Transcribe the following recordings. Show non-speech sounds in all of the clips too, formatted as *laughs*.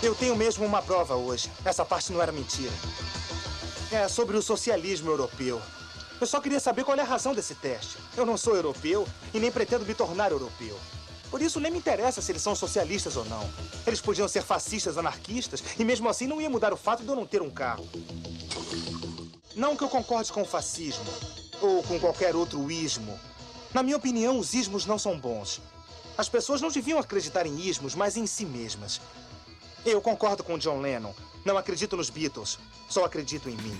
Eu tenho mesmo uma prova hoje. Essa parte não era mentira. É sobre o socialismo europeu. Eu só queria saber qual é a razão desse teste. Eu não sou europeu e nem pretendo me tornar europeu. Por isso nem me interessa se eles são socialistas ou não. Eles podiam ser fascistas, anarquistas, e mesmo assim não ia mudar o fato de eu não ter um carro. Não que eu concorde com o fascismo, ou com qualquer outro ismo. Na minha opinião, os ismos não são bons. As pessoas não deviam acreditar em ismos, mas em si mesmas. Eu concordo com John Lennon. Não acredito nos Beatles, só acredito em mim.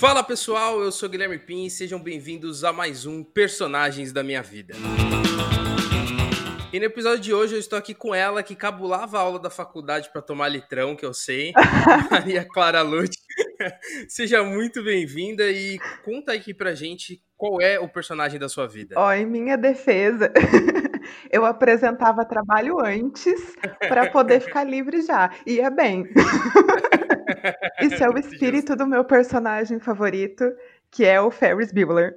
Fala pessoal, eu sou Guilherme Pin e sejam bem-vindos a mais um Personagens da Minha Vida. E no episódio de hoje eu estou aqui com ela que cabulava a aula da faculdade para tomar litrão, que eu sei, *laughs* Maria Clara Lute. *laughs* Seja muito bem-vinda e conta aqui pra gente qual é o personagem da sua vida. Ó, em minha defesa, *laughs* eu apresentava trabalho antes para poder ficar livre já. Ia bem. *laughs* Isso é o espírito do meu personagem favorito, que é o Ferris Bueller.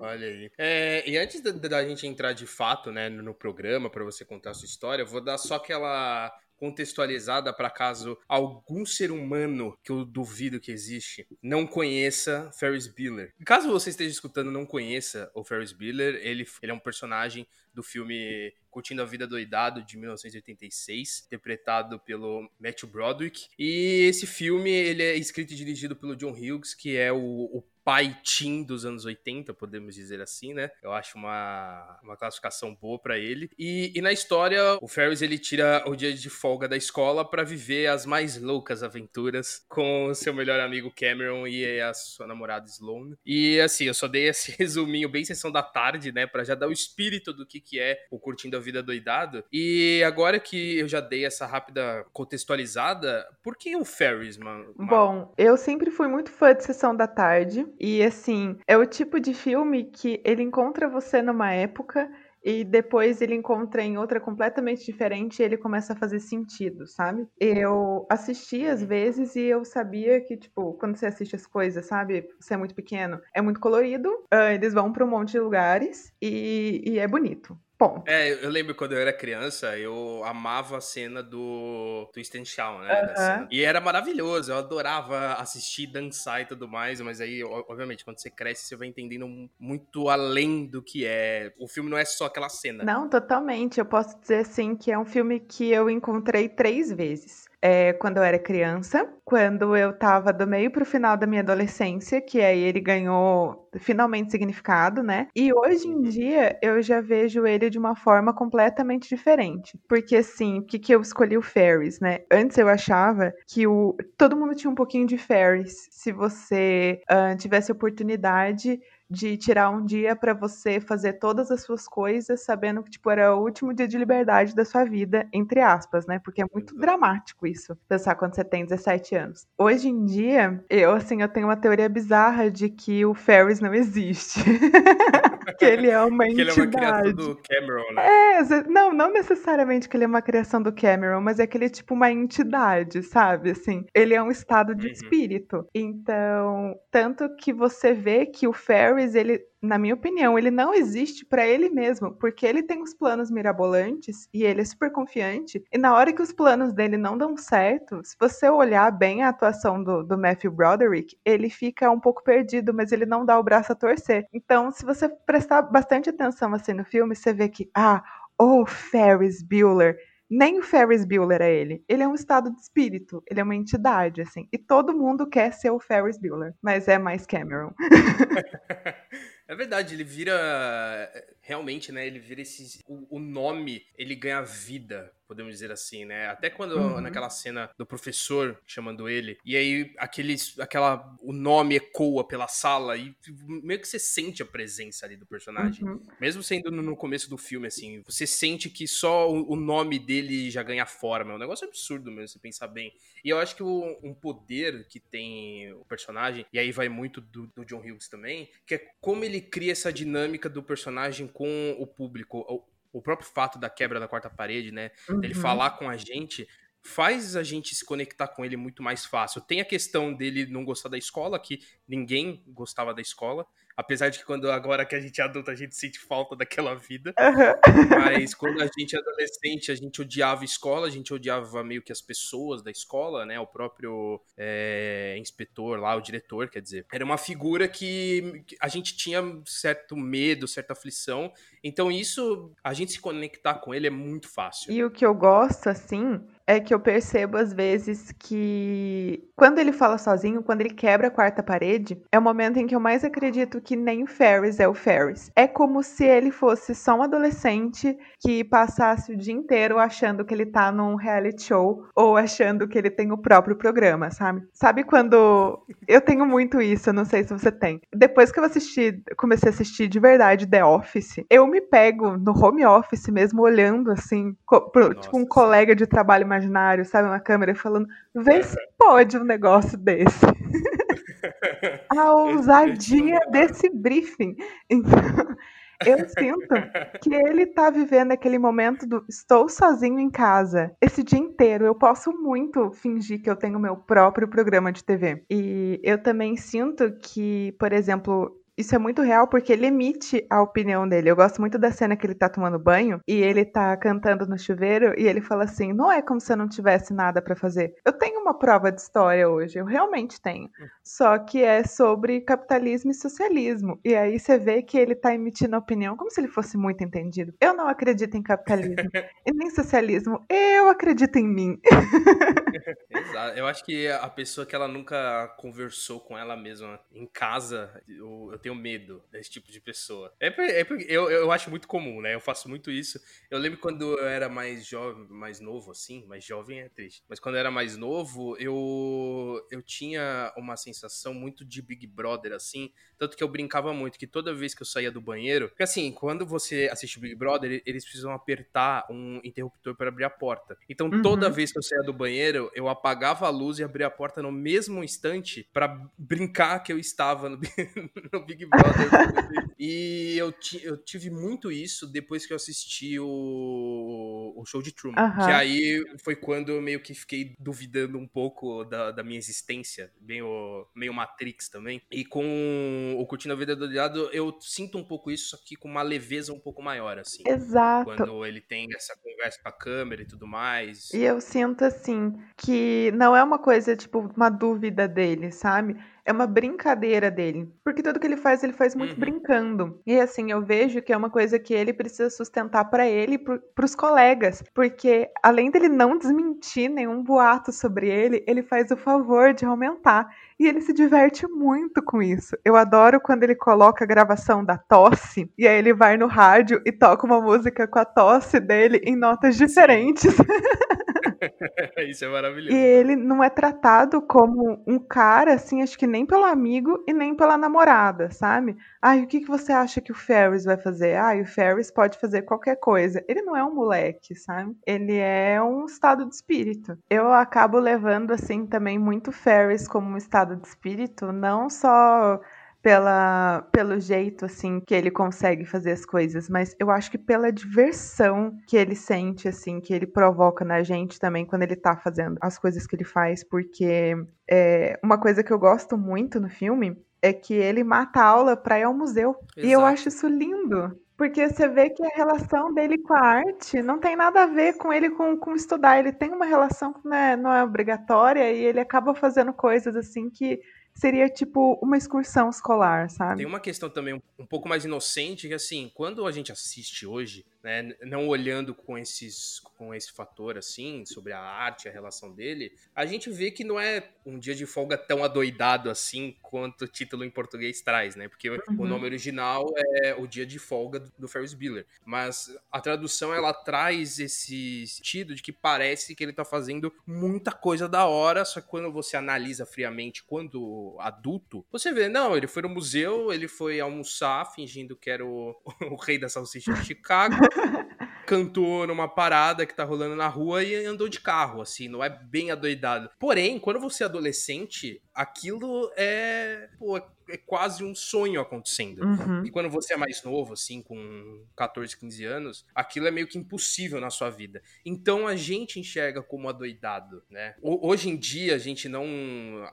Olha aí. É, e antes da, da, gente entrar de fato né, no programa, para você contar a sua história, eu vou dar só aquela contextualizada para caso algum ser humano que eu duvido que existe não conheça Ferris Bueller. Caso você esteja escutando não conheça o Ferris Bueller, ele, ele é um personagem do filme Curtindo a Vida Doidado, de 1986, interpretado pelo Matthew Broderick. E esse filme ele é escrito e dirigido pelo John Hughes, que é o, o pai teen dos anos 80, podemos dizer assim, né? Eu acho uma, uma classificação boa para ele. E, e, na história, o Ferris ele tira o dia de folga da escola para viver as mais loucas aventuras com seu melhor amigo Cameron e a sua namorada Sloane. E assim, eu só dei esse *laughs* resuminho bem sessão da tarde, né, para já dar o espírito do que que é o curtindo a vida doidado. E agora que eu já dei essa rápida contextualizada, por que o Ferris, mano? Bom, eu sempre fui muito fã de sessão da tarde. E assim, é o tipo de filme que ele encontra você numa época e depois ele encontra em outra completamente diferente e ele começa a fazer sentido, sabe? Eu assisti às vezes e eu sabia que, tipo, quando você assiste as coisas, sabe? Você é muito pequeno, é muito colorido, uh, eles vão para um monte de lugares e, e é bonito. Ponto. É, eu lembro quando eu era criança, eu amava a cena do Twist and Shout, né? Uhum. E era maravilhoso, eu adorava assistir, dançar e tudo mais, mas aí, obviamente, quando você cresce, você vai entendendo muito além do que é. O filme não é só aquela cena. Não, totalmente. Eu posso dizer, assim, que é um filme que eu encontrei três vezes é, quando eu era criança, quando eu tava do meio pro final da minha adolescência, que aí ele ganhou finalmente significado, né? E hoje em dia eu já vejo ele de uma forma completamente diferente. Porque assim, o que, que eu escolhi o Ferris, né? Antes eu achava que o todo mundo tinha um pouquinho de Ferris. Se você uh, tivesse oportunidade de tirar um dia para você fazer todas as suas coisas, sabendo que tipo era o último dia de liberdade da sua vida, entre aspas, né? Porque é muito dramático isso, pensar quando você tem 17 anos. Hoje em dia, eu assim, eu tenho uma teoria bizarra de que o Ferris não existe. *laughs* que ele é uma que entidade. ele é uma criação do Cameron, né? É, não, não necessariamente que ele é uma criação do Cameron, mas é que ele é tipo uma entidade, sabe? Assim, ele é um estado de uhum. espírito. Então, tanto que você vê que o Ferris, ele na minha opinião, ele não existe para ele mesmo, porque ele tem os planos mirabolantes e ele é super confiante. E na hora que os planos dele não dão certo, se você olhar bem a atuação do, do Matthew Broderick, ele fica um pouco perdido, mas ele não dá o braço a torcer. Então, se você prestar bastante atenção assim no filme, você vê que, ah, o oh, Ferris Bueller nem o Ferris Bueller é ele. Ele é um estado de espírito. Ele é uma entidade, assim. E todo mundo quer ser o Ferris Bueller. Mas é mais Cameron. *laughs* É verdade, ele vira. Realmente, né? Ele vira esse. O, o nome, ele ganha vida podemos dizer assim, né? Até quando uhum. naquela cena do professor chamando ele, e aí aqueles, aquela, o nome ecoa pela sala e meio que você sente a presença ali do personagem. Uhum. Mesmo sendo no começo do filme, assim, você sente que só o, nome dele já ganha forma. É um negócio absurdo mesmo, você pensar bem. E eu acho que o, um poder que tem o personagem, e aí vai muito do, do John Hughes também, que é como ele cria essa dinâmica do personagem com o público o próprio fato da quebra da quarta parede, né? Uhum. Ele falar com a gente faz a gente se conectar com ele muito mais fácil. Tem a questão dele não gostar da escola, que ninguém gostava da escola, Apesar de que quando agora que a gente é adulto, a gente sente falta daquela vida. Uhum. Mas quando a gente é adolescente, a gente odiava a escola, a gente odiava meio que as pessoas da escola, né? O próprio é, inspetor lá, o diretor, quer dizer. Era uma figura que a gente tinha certo medo, certa aflição. Então isso, a gente se conectar com ele é muito fácil. E o que eu gosto, assim, é que eu percebo às vezes que quando ele fala sozinho, quando ele quebra a quarta parede, é o momento em que eu mais acredito que nem o Ferris é o Ferris. É como se ele fosse só um adolescente que passasse o dia inteiro achando que ele tá num reality show ou achando que ele tem o próprio programa, sabe? Sabe quando eu tenho muito isso, eu não sei se você tem. Depois que eu assisti, comecei a assistir de verdade The Office, eu me pego no home office mesmo olhando assim, pro, tipo um colega de trabalho imaginário, sabe? Uma câmera falando, vê se pode um negócio desse. *laughs* A *laughs* ousadia desse briefing. Então, *laughs* eu sinto que ele tá vivendo aquele momento do estou sozinho em casa. Esse dia inteiro eu posso muito fingir que eu tenho meu próprio programa de TV. E eu também sinto que, por exemplo, isso é muito real porque ele emite a opinião dele. Eu gosto muito da cena que ele tá tomando banho e ele tá cantando no chuveiro e ele fala assim: "Não é como se eu não tivesse nada para fazer. Eu tenho uma prova de história hoje, eu realmente tenho. Só que é sobre capitalismo e socialismo". E aí você vê que ele tá emitindo a opinião como se ele fosse muito entendido. Eu não acredito em capitalismo *laughs* e nem socialismo. Eu acredito em mim. *laughs* Exato. Eu acho que a pessoa que ela nunca conversou com ela mesma em casa, eu, eu tenho medo desse tipo de pessoa. É, é porque eu, eu acho muito comum, né? Eu faço muito isso. Eu lembro quando eu era mais jovem, mais novo, assim, mais jovem é triste. Mas quando eu era mais novo, eu, eu tinha uma sensação muito de Big Brother, assim. Tanto que eu brincava muito, que toda vez que eu saía do banheiro. Porque assim, quando você assiste Big Brother, eles precisam apertar um interruptor para abrir a porta. Então uhum. toda vez que eu saía do banheiro, eu apagava a luz e abria a porta no mesmo instante para brincar que eu estava no, *laughs* no Big Big Brother. e eu, eu tive muito isso depois que eu assisti o, o show de Truman. Uhum. Que aí foi quando eu meio que fiquei duvidando um pouco da, da minha existência, meio, meio Matrix também. E com o Curtindo a Vida do Lado, eu sinto um pouco isso, só que com uma leveza um pouco maior, assim. Exato. Quando ele tem essa conversa com a câmera e tudo mais. E eu sinto, assim, que não é uma coisa, tipo, uma dúvida dele, sabe? É uma brincadeira dele. Porque tudo que ele faz, ele faz muito uhum. brincando. E assim, eu vejo que é uma coisa que ele precisa sustentar para ele e pro, pros colegas. Porque além dele não desmentir nenhum boato sobre ele, ele faz o favor de aumentar. E ele se diverte muito com isso. Eu adoro quando ele coloca a gravação da tosse e aí ele vai no rádio e toca uma música com a tosse dele em notas diferentes. *laughs* *laughs* Isso é maravilhoso. E ele não é tratado como um cara, assim, acho que nem pelo amigo e nem pela namorada, sabe? Ai, o que, que você acha que o Ferris vai fazer? Ai, o Ferris pode fazer qualquer coisa. Ele não é um moleque, sabe? Ele é um estado de espírito. Eu acabo levando, assim, também muito Ferris como um estado de espírito, não só pela, pelo jeito assim que ele consegue fazer as coisas, mas eu acho que pela diversão que ele sente assim, que ele provoca na gente também quando ele tá fazendo as coisas que ele faz, porque é, uma coisa que eu gosto muito no filme é que ele mata a aula para ir ao museu. Exato. E eu acho isso lindo. Porque você vê que a relação dele com a arte não tem nada a ver com ele com, com estudar. Ele tem uma relação que não é, não é obrigatória e ele acaba fazendo coisas assim que seria tipo uma excursão escolar, sabe? Tem uma questão também um, pouco mais inocente, que assim, quando a gente assiste hoje, né, não olhando com esses com esse fator assim sobre a arte, a relação dele, a gente vê que não é um dia de folga tão adoidado assim quanto o título em português traz, né? Porque uhum. o nome original é o dia de folga do, do Ferris Bueller, mas a tradução ela traz esse sentido de que parece que ele tá fazendo muita coisa da hora, só que quando você analisa friamente quando adulto, você vê, não, ele foi no museu, ele foi almoçar fingindo que era o, *laughs* o rei da salsicha de Chicago. *laughs* cantou numa parada que tá rolando na rua e andou de carro, assim, não é bem adoidado. Porém, quando você é adolescente, aquilo é. Pô, é quase um sonho acontecendo. Uhum. E quando você é mais novo, assim, com 14, 15 anos, aquilo é meio que impossível na sua vida. Então a gente enxerga como adoidado, né? Hoje em dia, a gente não,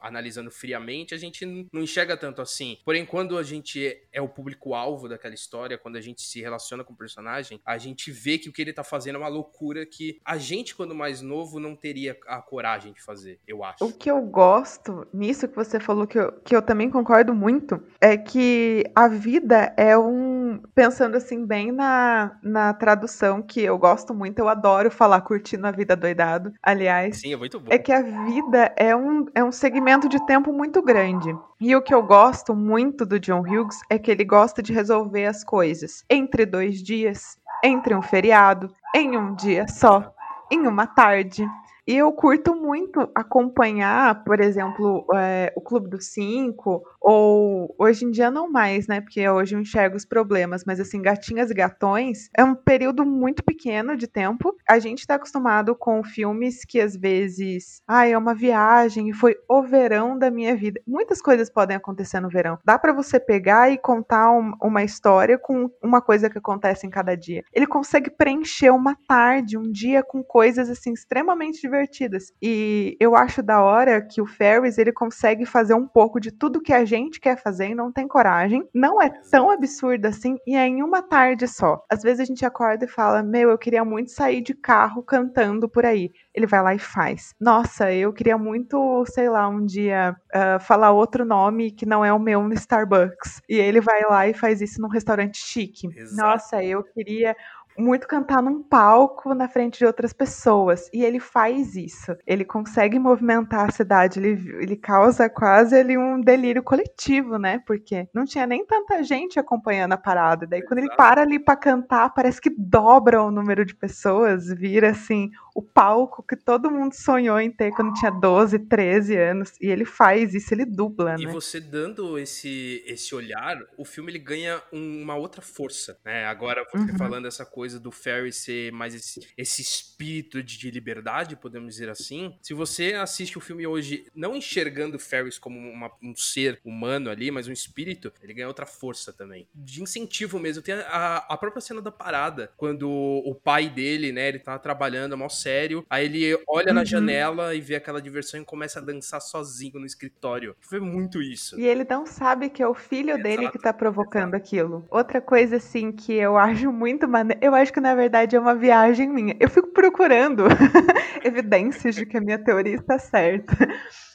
analisando friamente, a gente não enxerga tanto assim. Porém, quando a gente é o público-alvo daquela história, quando a gente se relaciona com o personagem, a gente vê que o que ele tá fazendo é uma loucura que a gente, quando mais novo, não teria a coragem de fazer, eu acho. O que eu gosto nisso que você falou, que eu, que eu também concordo muito, é que a vida é um. Pensando assim, bem na, na tradução, que eu gosto muito, eu adoro falar curtindo a vida doidado. Aliás, Sim, é muito bom. é que a vida é um, é um segmento de tempo muito grande. E o que eu gosto muito do John Hughes é que ele gosta de resolver as coisas entre dois dias, entre um feriado, em um dia só, em uma tarde. E eu curto muito acompanhar, por exemplo, é, o Clube dos Cinco, ou hoje em dia não mais, né? Porque hoje eu enxergo os problemas, mas assim, Gatinhas e Gatões é um período muito pequeno de tempo. A gente tá acostumado com filmes que às vezes, ah, é uma viagem e foi o verão da minha vida. Muitas coisas podem acontecer no verão. Dá para você pegar e contar um, uma história com uma coisa que acontece em cada dia. Ele consegue preencher uma tarde, um dia com coisas assim extremamente divertidas. E eu acho da hora que o Ferris ele consegue fazer um pouco de tudo que a gente quer fazer e não tem coragem. Não é tão absurdo assim e é em uma tarde só. Às vezes a gente acorda e fala: Meu, eu queria muito sair de carro cantando por aí. Ele vai lá e faz. Nossa, eu queria muito, sei lá, um dia uh, falar outro nome que não é o meu no Starbucks. E ele vai lá e faz isso num restaurante chique. Exato. Nossa, eu queria muito cantar num palco na frente de outras pessoas. E ele faz isso. Ele consegue movimentar a cidade. Ele, ele causa quase ali um delírio coletivo, né? Porque não tinha nem tanta gente acompanhando a parada. Daí, quando ele para ali pra cantar, parece que dobra o número de pessoas. Vira assim o palco que todo mundo sonhou em ter quando tinha 12, 13 anos. E ele faz isso, ele dubla, E né? você dando esse, esse olhar, o filme ele ganha um- uma outra força, né? Agora você Uhum. falando essa coisa do Ferry ser mais esse, esse espírito de, de liberdade, podemos dizer assim. Se você assiste o filme hoje não enxergando o Ferris como uma- um ser humano ali, mas um espírito, ele ganha outra força também. De incentivo mesmo. Tem a, a própria cena da parada, quando o pai dele, né, ele tá trabalhando, é mó sério, aí ele olha na Uhum. janela e vê aquela diversão e começa a dançar sozinho no escritório. Foi muito isso. E ele não sabe que é o filho dele Exato, que tá provocando aquilo. Outra coisa, assim, que eu acho muito maneiro. Eu acho que na verdade é uma viagem minha. Eu fico procurando *laughs* evidências de que a minha teoria está certa.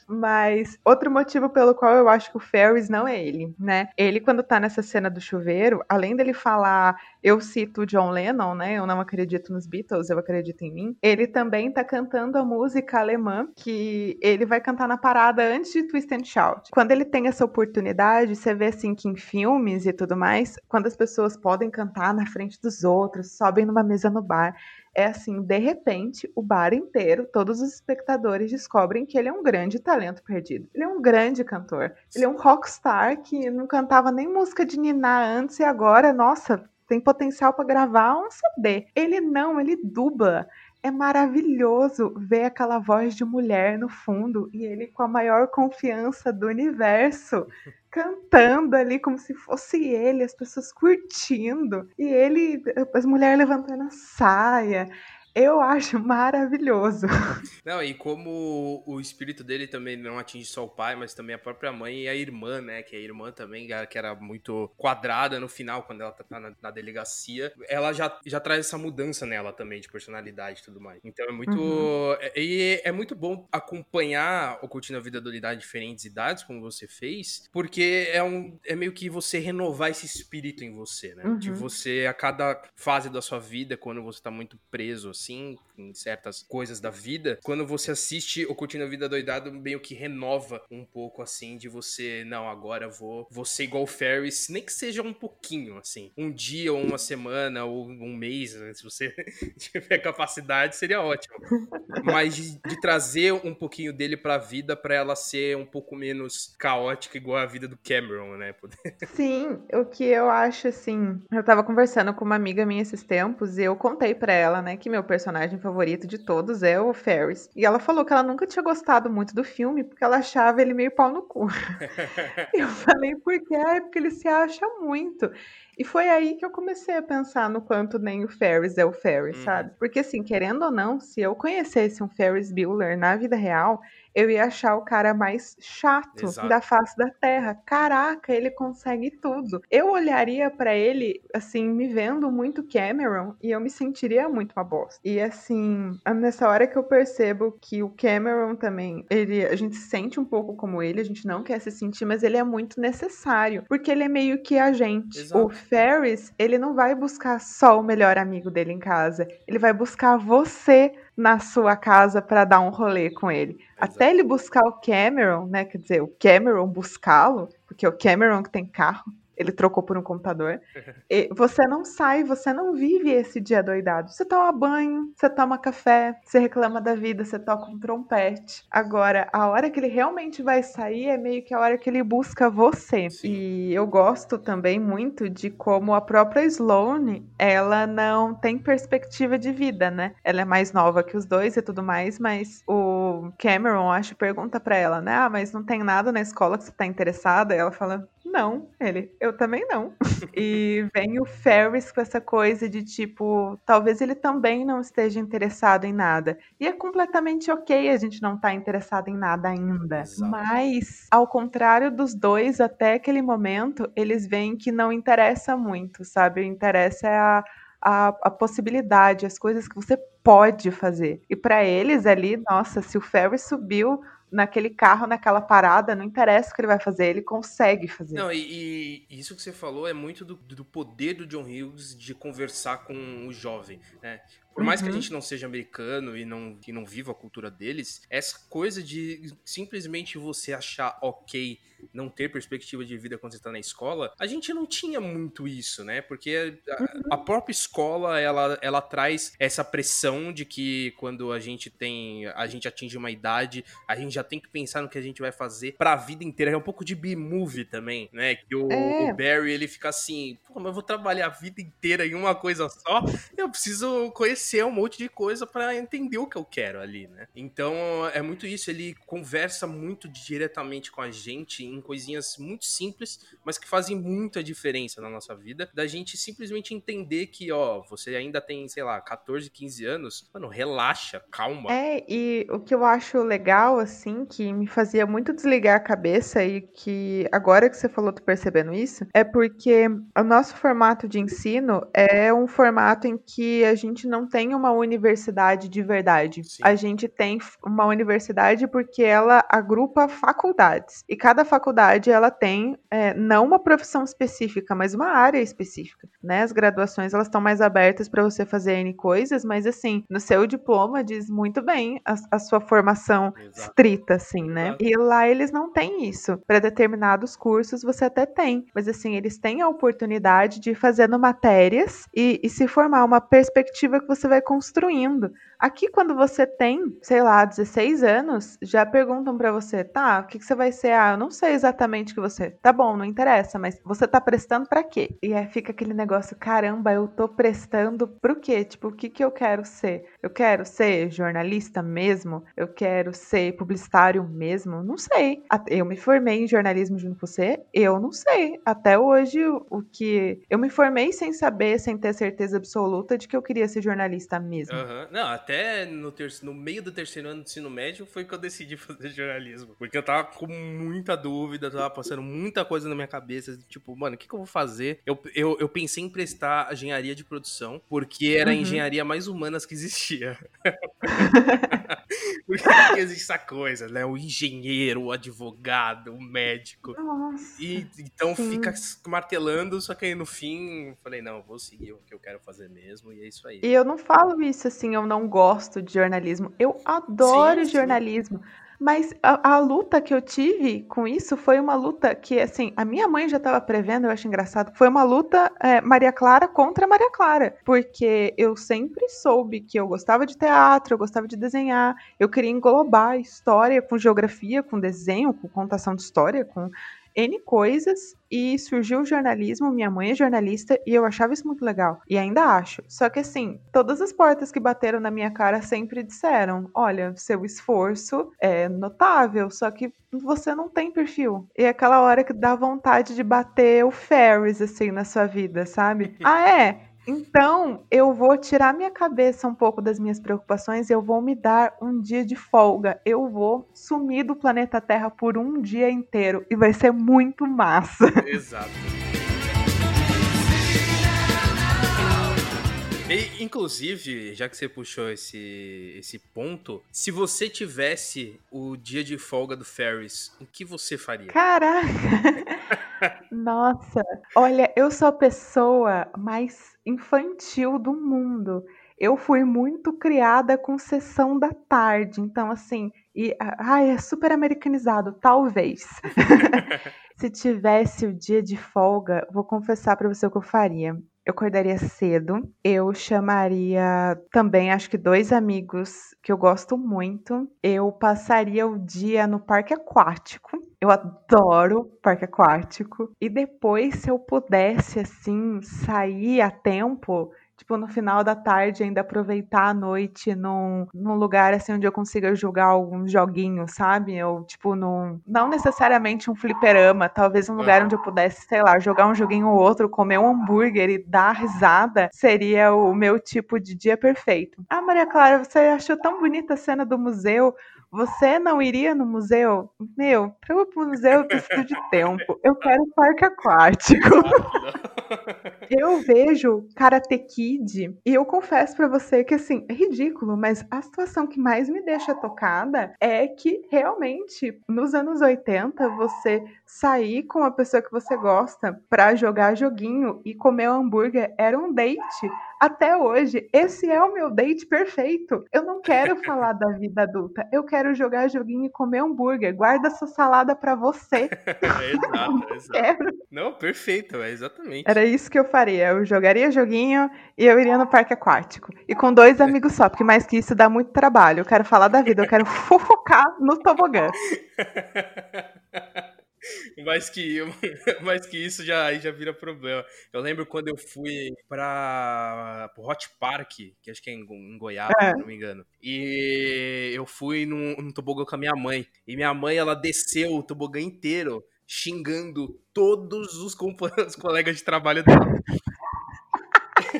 Mas outro motivo pelo qual eu acho que o Ferris não é ele, né? Ele, quando tá nessa cena do chuveiro, além dele falar, eu cito John Lennon, né? Eu não acredito nos Beatles, eu acredito em mim. Ele também tá cantando a música alemã que ele vai cantar na parada antes de Twist and Shout. Quando ele tem essa oportunidade, você vê assim que em filmes e tudo mais, quando as pessoas podem cantar na frente dos outros, sobem numa mesa no bar, é assim, de repente, o bar inteiro, todos os espectadores descobrem que ele é um grande talento perdido. Ele é um grande cantor. Ele é um rockstar que não cantava nem música de Niná antes e agora, nossa, tem potencial para gravar um CD. Ele não, ele dubla. É maravilhoso ver aquela voz de mulher no fundo e ele com a maior confiança do universo cantando ali como se fosse ele, as pessoas curtindo e ele, as mulheres levantando a saia. Eu acho maravilhoso. *laughs* Não, e como o espírito dele também não atinge só o pai, mas também a própria mãe e a irmã, né? Que a irmã também, que era muito quadrada no final, quando ela tá na, na delegacia, ela já, já traz essa mudança nela também, de personalidade e tudo mais. Então é muito. Uhum. é- E é, muito bom acompanhar o Curtindo a Vida do Lidar em diferentes idades, como você fez, porque é, um, é meio que você renovar esse espírito em você, né? Uhum. De você, a cada fase da sua vida, quando você tá muito preso, assim, assim, em certas coisas da vida, quando você assiste o Curtindo a Vida Doidado, meio que renova um pouco, assim, de você, não, agora vou, vou ser igual o Ferris, nem que seja um pouquinho, assim, um dia ou uma semana ou um mês, né? se você *laughs* tiver capacidade, seria ótimo. Mas de, de trazer um pouquinho dele pra vida pra ela ser um pouco menos caótica, igual a vida do Cameron, né? Sim, o que eu acho assim, eu tava conversando com uma amiga minha esses tempos e eu contei pra ela, né, que meu personagem favorito de todos é o Ferris. E ela falou que ela nunca tinha gostado muito do filme porque ela achava ele meio pau no cu. *laughs* *laughs* eu falei, por quê? É porque ele se acha muito. E foi aí que eu comecei a pensar no quanto nem o Ferris é o Ferris, uhum. sabe? Porque assim, querendo ou não, se eu conhecesse um Ferris Bueller na vida real, eu ia achar o cara mais chato Exato. da face da Terra. Caraca, ele consegue tudo. Eu olharia para ele, assim, me vendo muito Cameron e eu me sentiria muito uma bosta. E assim, nessa hora que eu percebo que o Cameron também, ele, a gente se sente um pouco como ele, a gente não quer se sentir, mas ele é muito necessário, porque ele é meio que a gente. Exato. O Ferris, ele não vai buscar só o melhor amigo dele em casa, ele vai buscar você na sua casa para dar um rolê com ele. Até ele buscar o Cameron, né? Quer dizer, o Cameron buscá-lo, porque é o Cameron que tem carro ele trocou por um computador. E você não sai, você não vive esse dia doidado. Você toma banho, você toma café, você reclama da vida, você toca um trompete. Agora, a hora que ele realmente vai sair é meio que a hora que ele busca você. Sim. E eu gosto também muito de como a própria Sloane, ela não tem perspectiva de vida, né? Ela é mais nova que os dois e tudo mais, mas o Cameron, acho, pergunta para ela, né? Ah, mas não tem nada na escola que você tá interessada? E ela fala, não. Ele, eu também não. *laughs* e vem o Ferris com essa coisa de tipo, talvez ele também não esteja interessado em nada. E é completamente ok a gente não estar tá interessado em nada ainda. Exato. Mas, ao contrário dos dois, até aquele momento, eles veem que não interessa muito, sabe? O interesse é a, a, a possibilidade, as coisas que você pode fazer. E para eles ali, nossa, se o Ferris subiu naquele carro, naquela parada, não interessa o que ele vai fazer, ele consegue fazer. Não, e, e isso que você falou é muito do, do, poder do John Hughes de conversar com o jovem, né? Por mais uhum. que a uhum. gente não seja americano e não, e não viva a cultura deles, essa coisa de simplesmente você achar ok não ter perspectiva de vida quando você tá na escola, a gente não tinha muito isso, né? Porque a, uhum. a, própria escola, ela, ela traz essa pressão de que quando a gente tem, a gente atinge uma idade, a gente já tem que pensar no que a gente vai fazer pra vida inteira. É um pouco de B-movie também, né? Que o, é. o, Barry, ele fica assim, pô, mas eu vou trabalhar a vida inteira em uma coisa só, eu preciso conhecer conhecer um monte de coisa para entender o que eu quero ali, né? Então é muito isso, ele conversa muito diretamente com a gente em coisinhas muito simples, mas que fazem muita diferença na nossa vida, da gente simplesmente entender que, ó, você ainda tem, sei lá, 14, 15 anos, mano, relaxa, calma. É, e o que eu acho legal, assim, que me fazia muito desligar a cabeça e que agora que você falou, tô percebendo isso, é porque o nosso formato de ensino é um formato em que a gente não tem uma universidade de verdade. Sim. A gente tem uma universidade porque ela agrupa faculdades. E cada faculdade ela tem é, não uma profissão específica, mas uma área específica. Né? As graduações elas estão mais abertas para você fazer N coisas, mas assim, no seu diploma diz muito bem a, a sua formação Exato. estrita, assim, né? Exato. E lá eles não têm isso. Para determinados cursos você até tem, mas assim, eles têm a oportunidade de ir fazendo matérias e, e se formar uma perspectiva que você você vai construindo. Aqui, quando você tem, sei lá, 16 anos, já perguntam para você, tá, o que, que, você vai ser? Ah, eu não sei exatamente o que você. Tá bom, não interessa, mas você tá prestando para quê? E aí fica aquele negócio, caramba, eu tô prestando pro quê? Tipo, o que, que eu quero ser? Eu quero ser jornalista mesmo? Eu quero ser publicitário mesmo? Não sei. Eu me formei em jornalismo junto com você, eu não sei. Até hoje, o que. Eu me formei sem saber, sem ter certeza absoluta de que eu queria ser jornalista mesmo. Uhum. Não, até no, no meio do terceiro ano do ensino médio foi que eu decidi *laughs* fazer jornalismo. Porque eu tava com muita dúvida, tava passando muita coisa na minha cabeça. Tipo, mano, o que, que eu vou fazer? Eu, eu, eu pensei em prestar engenharia de produção, porque era uhum. a engenharia mais humanas que existia. *laughs* porque existe essa coisa, né? O engenheiro, o advogado, o médico. Nossa, e então sim. fica martelando, só que aí no fim falei, não, vou seguir o que eu quero fazer mesmo, e é isso aí. E eu não falo isso assim, eu não gosto de jornalismo. Eu adoro sim, jornalismo. Sim. Mas a, a, luta que eu tive com isso foi uma luta que, assim, a minha mãe já estava prevendo, eu acho engraçado. Foi uma luta é, Maria Clara contra Maria Clara. Porque eu sempre soube que eu gostava de teatro, eu gostava de desenhar, eu queria englobar história com geografia, com desenho, com contação de história, com N coisas e surgiu o jornalismo. Minha mãe é jornalista e eu achava isso muito legal. E ainda acho. Só que assim, todas as portas que bateram na minha cara sempre disseram: olha, seu esforço é notável, só que você não tem perfil. E é aquela hora que dá vontade de bater o Ferris, assim, na sua vida, sabe? *laughs* ah, é? Então, eu vou tirar minha cabeça um pouco das minhas preocupações, eu vou me dar um dia de folga. Eu vou sumir do planeta Terra por um dia inteiro e vai ser muito massa. Exato. E, inclusive, já que você puxou esse, esse ponto, se você tivesse o dia de folga do Ferris, o que você faria? Caraca! *laughs* Nossa, olha, eu sou a pessoa mais infantil do mundo. Eu fui muito criada com sessão da tarde, então assim, e ai, é super americanizado, talvez. *laughs* *laughs* Se tivesse o dia de folga, vou confessar para você o que eu faria. Eu acordaria cedo, eu chamaria também, acho que dois amigos que eu gosto muito. Eu passaria o dia no parque aquático. Eu adoro parque aquático. E depois, se eu pudesse, assim, sair a tempo, tipo, no final da tarde ainda aproveitar a noite num, num lugar assim onde eu consiga jogar alguns joguinhos, sabe? Ou tipo, num, não necessariamente um fliperama, talvez um lugar onde eu pudesse, sei lá, jogar um joguinho ou outro, comer um hambúrguer e dar risada, seria o meu tipo de dia perfeito. Ah, Maria Clara, você achou tão bonita a cena do museu? Você não iria no museu? Meu, para eu ir pro museu eu preciso de *laughs* tempo. Eu quero um parque aquático. *laughs* eu vejo Karate Kid e eu confesso para você que assim, é ridículo, mas a situação que mais me deixa tocada é que realmente nos anos 80 você sair com a pessoa que você gosta para jogar joguinho e comer hambúrguer era um date até hoje, esse é o meu date perfeito. Eu não quero *laughs* falar da vida adulta. Eu quero jogar joguinho e comer hambúrguer. Guarda sua salada para você. *laughs* exato, exato. Quero. Não, perfeito, é exatamente. Era isso que eu faria. Eu jogaria joguinho e eu iria no parque aquático. E com dois amigos só, porque mais que isso dá muito trabalho. Eu quero falar da vida, eu quero *laughs* fofocar no tobogã. Mais que, *laughs* mais que isso já, já vira problema. Eu lembro quando eu fui para o Hot Park, que acho que é em, em Goiás, é. se não me engano. E eu fui num, num tobogã com a minha mãe. E minha mãe, ela desceu o tobogã inteiro, xingando todos os, *laughs* os colegas de trabalho dela.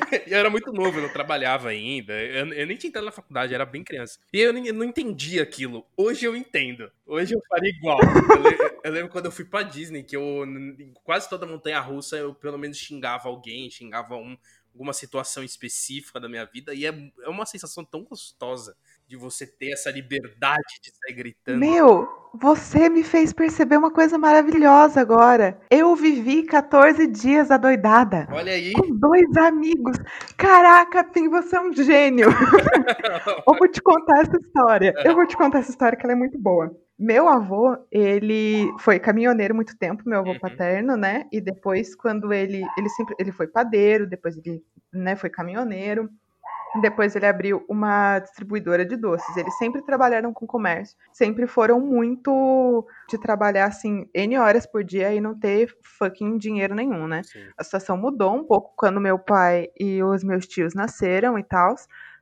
*laughs* eu era muito novo, eu não trabalhava ainda. Eu, eu, nem tinha entrado na faculdade, era bem criança. E eu, eu não entendia aquilo. Hoje eu entendo. Hoje eu faria igual. Eu, lembro, eu lembro quando eu fui pra Disney, que eu, em quase toda montanha russa, eu pelo menos xingava alguém, xingava um, alguma situação específica da minha vida. E é, é uma sensação tão gostosa de você ter essa liberdade de sair gritando. Meu, você me fez perceber uma coisa maravilhosa agora. Eu vivi 14 dias adoidada. Olha aí. Com dois amigos. Caraca, Pim, você é um gênio. *laughs* Eu vou te contar essa história. Eu vou te contar essa história que ela é muito boa. Meu avô, ele foi caminhoneiro muito tempo, meu avô uhum. paterno, né? E depois, quando ele ele sempre ele foi padeiro, depois ele né, foi caminhoneiro. Depois ele abriu uma distribuidora de doces. Eles sempre trabalharam com comércio, sempre foram muito de trabalhar assim N horas por dia e não ter fucking dinheiro nenhum, né? Sim. A situação mudou um pouco quando meu pai e os meus tios nasceram e tal.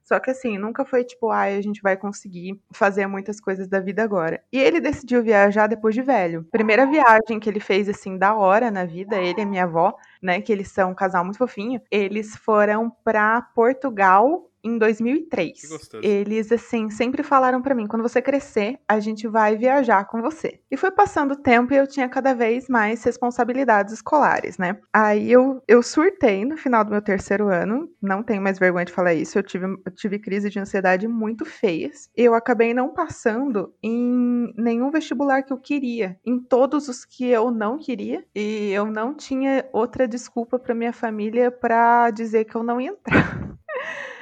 Só que assim, nunca foi tipo, ai, ah, a gente vai conseguir fazer muitas coisas da vida agora. E ele decidiu viajar depois de velho. Primeira viagem que ele fez assim da hora na vida, ele e minha avó, né, que eles são um casal muito fofinho, eles foram para Portugal em 2003. Que gostoso. Eles, assim, sempre falaram para mim: quando você crescer, a gente vai viajar com você. E foi passando o tempo e eu tinha cada vez mais responsabilidades escolares, né? Aí eu, eu surtei no final do meu terceiro ano, não tenho mais vergonha de falar isso, eu tive, eu tive crise de ansiedade muito feias. Eu acabei não passando em nenhum vestibular que eu queria, em todos os que eu não queria, e eu não tinha outra desculpa para minha família para dizer que eu não ia entrar. *laughs*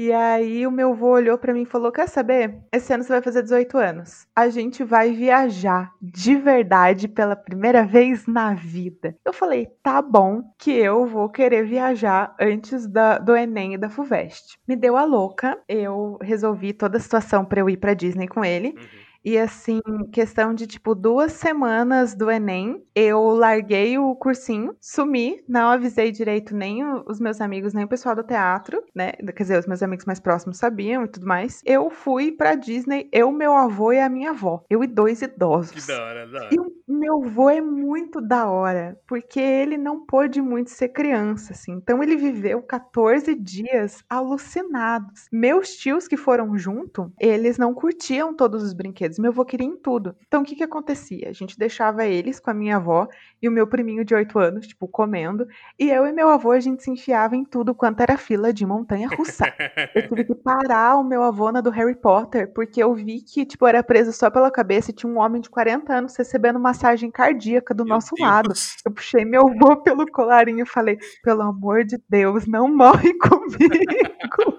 E aí o meu avô olhou para mim e falou: "Quer saber? Esse ano você vai fazer 18 anos. A gente vai viajar de verdade pela primeira vez na vida". Eu falei: "Tá bom, que eu vou querer viajar antes da, do ENEM e da Fuvest". Me deu a louca. Eu resolvi toda a situação para eu ir para Disney com ele. Uhum. E assim, questão de tipo duas semanas do Enem, eu larguei o cursinho, sumi, não avisei direito nem os meus amigos, nem o pessoal do teatro, né? Quer dizer, os meus amigos mais próximos sabiam e tudo mais. Eu fui pra Disney, eu, meu avô e a minha avó. Eu e dois idosos. Que da hora, da hora. E o meu avô é muito da hora, porque ele não pôde muito ser criança, assim. Então ele viveu 14 dias alucinados. Meus tios que foram junto, eles não curtiam todos os brinquedos. Meu avô queria em tudo. Então o que que acontecia? A gente deixava eles com a minha avó e o meu priminho de 8 anos, tipo, comendo. E eu e meu avô, a gente se enfiava em tudo quanto era fila de montanha russa. eu tive que parar o meu avô na do Harry Potter, porque eu vi que, tipo, era preso só pela cabeça e tinha um homem de 40 anos recebendo massagem cardíaca do Meu nosso Deus. lado. Eu puxei meu avô pelo colarinho e falei: pelo amor de Deus, não morre *laughs* comigo.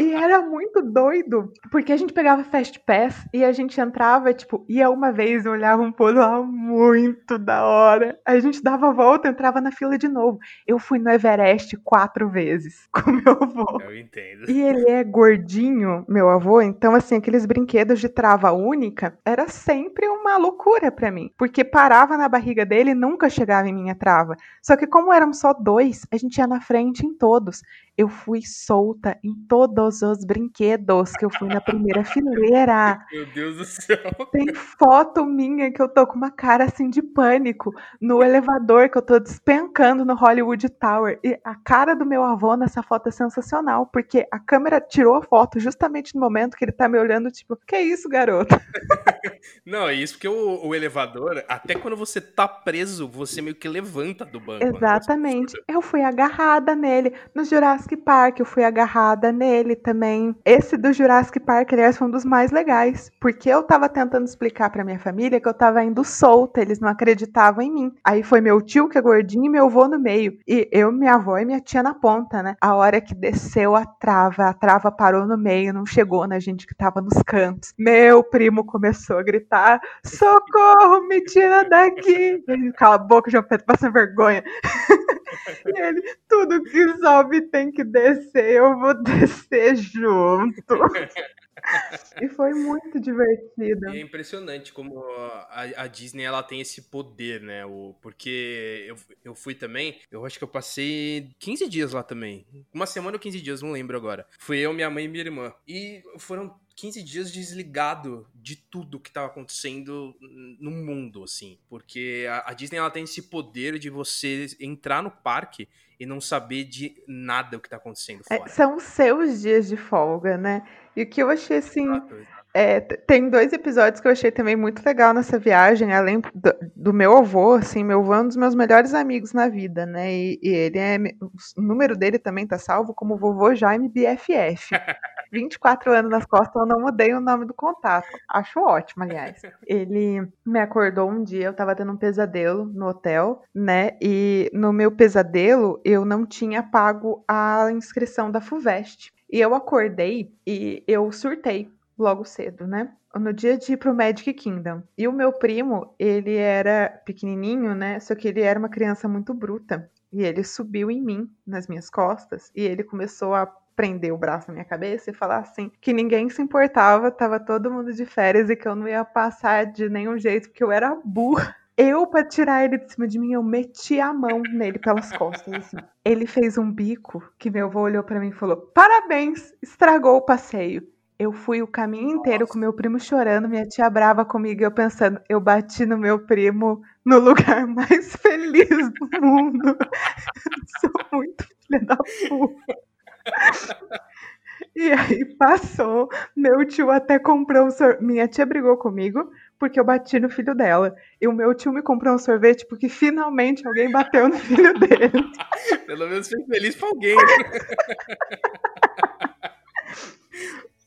E era muito doido, porque a gente pegava Fast Pass e a gente entrava, tipo, ia uma vez e olhava um pôr lá muito da hora. A gente dava a volta, entrava na fila de novo. Eu fui no Everest quatro vezes *laughs* com meu avô. Eu entendo. E ele é gordinho, meu avô, então assim, aqueles brinquedos de trava única era sempre uma loucura pra mim, porque parava na barriga dele e nunca chegava em minha trava. Só que como éramos só dois, a gente ia na frente em todos. Eu fui solta em todos os brinquedos, que eu fui na primeira fileira. Meu Deus do céu. Tem foto minha que eu tô com uma cara assim de pânico no elevador que eu tô despencando no Hollywood Tower. E a cara do meu avô nessa foto é sensacional, porque a câmera tirou a foto justamente no momento que ele tá me olhando, tipo, que isso, garoto? *laughs* Não, é isso porque o, o elevador, até quando você tá preso, você meio que levanta do banco. né? Exatamente. Eu fui agarrada nele. No Jurassic Park, eu fui agarrada nele também. Esse do Jurassic Park, aliás, foi um dos mais legais. Porque eu tava tentando explicar pra minha família que eu tava indo solta, eles não acreditavam em mim. Aí foi meu tio, que é gordinho, e meu avô no meio. E eu, minha avó e minha tia na ponta, né? A hora que desceu a trava, a trava parou no meio, não chegou na gente que tava nos cantos. Meu primo começou a gritar: socorro, me tira daqui! Ele, Cala a boca, João Pedro, passa vergonha. *laughs* E ele, tudo que sobe tem que descer, eu vou descer junto. *laughs* E foi muito divertido. E é impressionante como a, a Disney ela tem esse poder, né? O, porque eu, eu fui também, eu acho que eu passei 15 dias lá também. Uma semana ou 15 dias, não lembro agora. Fui eu, minha mãe e minha irmã. E foram 15 dias desligado de tudo que tava acontecendo no mundo, assim. Porque a, a Disney ela tem esse poder de você entrar no parque e não saber de nada o que tá acontecendo É, fora. são os seus dias de folga, né? E o que eu achei assim. Exato, exato. É, tem dois episódios que eu achei também muito legal nessa viagem, além do, do meu avô, assim, meu avô é um dos meus melhores amigos na vida, né? E, e ele é. O número dele também tá salvo como vovô Jaime BFF. 24 *laughs* anos nas costas, eu não mudei o nome do contato. Acho ótimo, aliás. Ele me acordou um dia, eu tava tendo um pesadelo no hotel, né? E no meu pesadelo, eu não tinha pago a inscrição da FUVEST. E eu acordei e eu surtei logo cedo, né? No dia de ir pro Magic Kingdom. E o meu primo, ele era pequenininho, né? Só que ele era uma criança muito bruta. E ele subiu em mim, nas minhas costas, e ele começou a prender o braço na minha cabeça e falar assim que ninguém se importava, tava todo mundo de férias e que eu não ia passar de nenhum jeito, porque eu era burra. Eu, pra tirar ele de cima de mim, eu meti a mão nele pelas costas, assim. Ele fez um bico que meu avô olhou pra mim e falou: Parabéns, estragou o passeio. Eu fui o caminho inteiro com meu primo chorando, minha tia brava comigo, e eu pensando, eu bati no meu primo no lugar *laughs* mais feliz do mundo. *laughs* Sou muito filha da puta. E aí passou, meu tio até comprou um sorvete. Minha tia brigou comigo porque eu bati no filho dela. E o meu tio me comprou um sorvete porque finalmente alguém bateu no filho dele. *laughs* Pelo menos fui feliz pra alguém.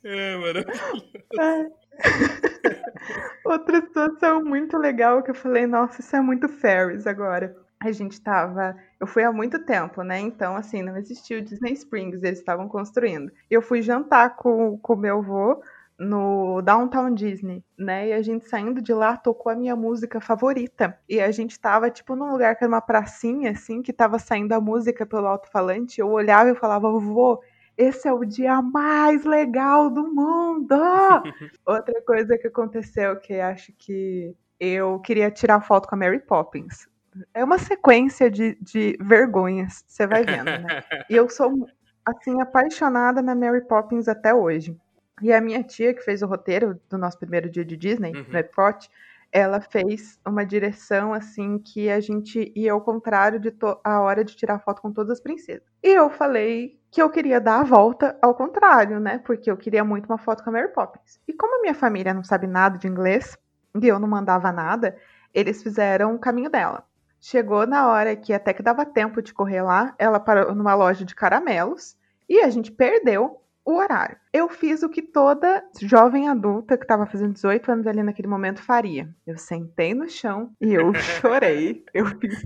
É, maravilhoso. *laughs* Outra situação muito legal que eu falei, nossa, isso é muito Ferris agora. A gente tava. Eu fui há muito tempo, né? Então, assim, não existia o Disney Springs, eles estavam construindo. Eu fui jantar com o meu avô no Downtown Disney, né? E a gente saindo de lá tocou a minha música favorita. E a gente tava, tipo, num lugar que era uma pracinha, assim, que tava saindo a música pelo alto-falante. Eu olhava e falava, vovô, esse é o dia mais legal do mundo! *laughs* Outra coisa que aconteceu que acho que eu queria tirar foto com a Mary Poppins. É uma sequência de, de vergonhas, você vai vendo, né? *laughs* E eu sou, assim, apaixonada na Mary Poppins até hoje. E a minha tia, que fez o roteiro do nosso primeiro dia de Disney, uhum. no Epcot, ela fez uma direção assim que a gente ia ao contrário de a hora de tirar foto com todas as princesas. E eu falei que eu queria dar a volta ao contrário, né? Porque eu queria muito uma foto com a Mary Poppins. E como a minha família não sabe nada de inglês e eu não mandava nada, eles fizeram o caminho dela. Chegou na hora que até que dava tempo de correr lá, ela parou numa loja de caramelos e a gente perdeu o horário. Eu fiz o que toda jovem adulta que estava fazendo 18 anos ali naquele momento faria. Eu sentei no chão e eu *laughs* chorei. Eu fiz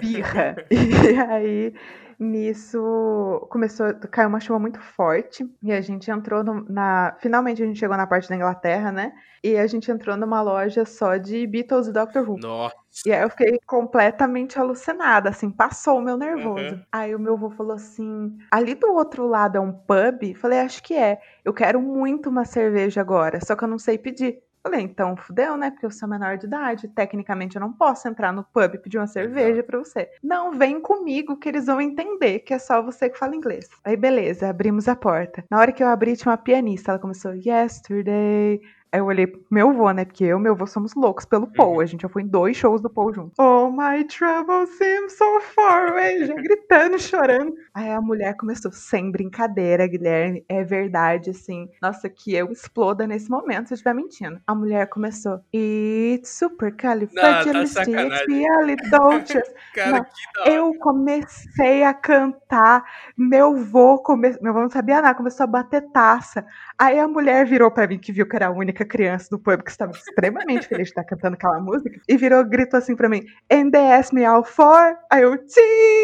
birra. E aí Nisso começou a cair uma chuva muito forte e a gente entrou no, na. Finalmente a gente chegou na parte da Inglaterra, né? E a gente entrou numa loja só de Beatles e Doctor Who. Nossa. E aí eu fiquei completamente alucinada, assim, passou o meu nervoso. Uhum. Aí o meu avô falou assim: ali do outro lado é um pub? Falei, acho que é. Eu quero muito uma cerveja agora, só que eu não sei pedir. Falei, então fudeu, né? Porque eu sou menor de idade. Tecnicamente eu não posso entrar no pub e pedir uma cerveja para você. Não, vem comigo que eles vão entender que é só você que fala inglês. Aí beleza, abrimos a porta. Na hora que eu abri, tinha uma pianista. Ela começou, Yesterday, Aí eu olhei pro meu avô, né? Porque eu e meu avô somos loucos pelo Paul. Uhum. A gente já foi em dois shows do Paul junto. Oh, my trouble seems so far Já gritando, chorando. Aí a mulher começou, sem brincadeira, Guilherme. É verdade, assim. Nossa, que eu exploda nesse momento se eu estiver mentindo. A mulher começou. It's super califragilisticexpialidocious. *laughs* Que Eu comecei a cantar. Meu avô, come... meu avô não sabia nada. Começou a bater taça. Aí a mulher virou para mim, que viu que era a única criança do pub que estava extremamente feliz de estar cantando aquela música, e virou, gritou assim para mim, asked me all for, aí eu, Tii,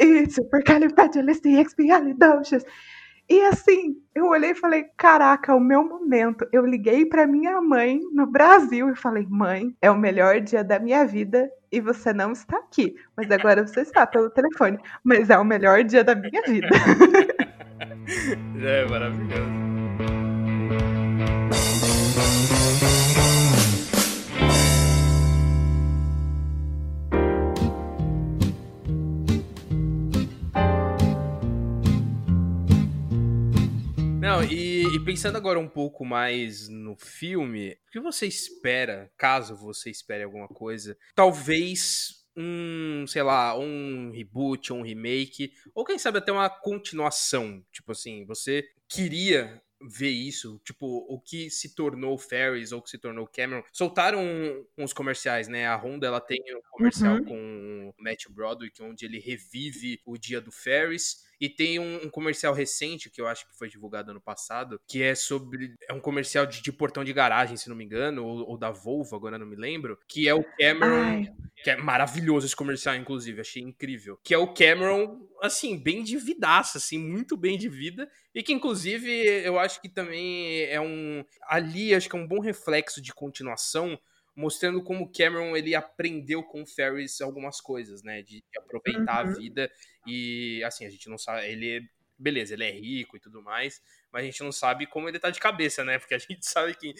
it's supercalifragilisticexpialidocious. E assim, eu olhei e falei, caraca, o meu momento. Eu liguei para minha mãe no Brasil e falei, mãe, é o melhor dia da minha vida e você não está aqui. Mas agora você está pelo telefone. Mas é o melhor dia da minha vida. *laughs* é maravilhoso. Não, e, e, pensando agora um pouco mais no filme, o que você espera, caso você espere alguma coisa? Talvez um, sei lá, um reboot, um remake, ou quem sabe até uma continuação. Tipo assim, você queria ver isso, tipo, o que se tornou Ferris ou o que se tornou Cameron. Soltaram uns comerciais, né? A Honda, ela tem um comercial uhum. com o Matt Broderick, onde ele revive o dia do Ferris. E tem um, um, comercial recente, que eu acho que foi divulgado ano passado, que é sobre. É um comercial de, de portão de garagem, se não me engano, ou, ou, da Volvo, agora não me lembro. Que é o Cameron. Ai. Que é maravilhoso esse comercial, inclusive, achei incrível. Que é o Cameron, assim, bem de vidaça, assim, muito bem de vida. E que, inclusive, eu acho que também é um. Ali, acho que é um bom reflexo de continuação mostrando como Cameron ele aprendeu com o Ferris algumas coisas, né? De, de aproveitar uhum. a vida e assim, a gente não sabe, ele beleza, ele é rico e tudo mais, mas a gente não sabe como ele tá de cabeça, né? Porque a gente *laughs* sabe que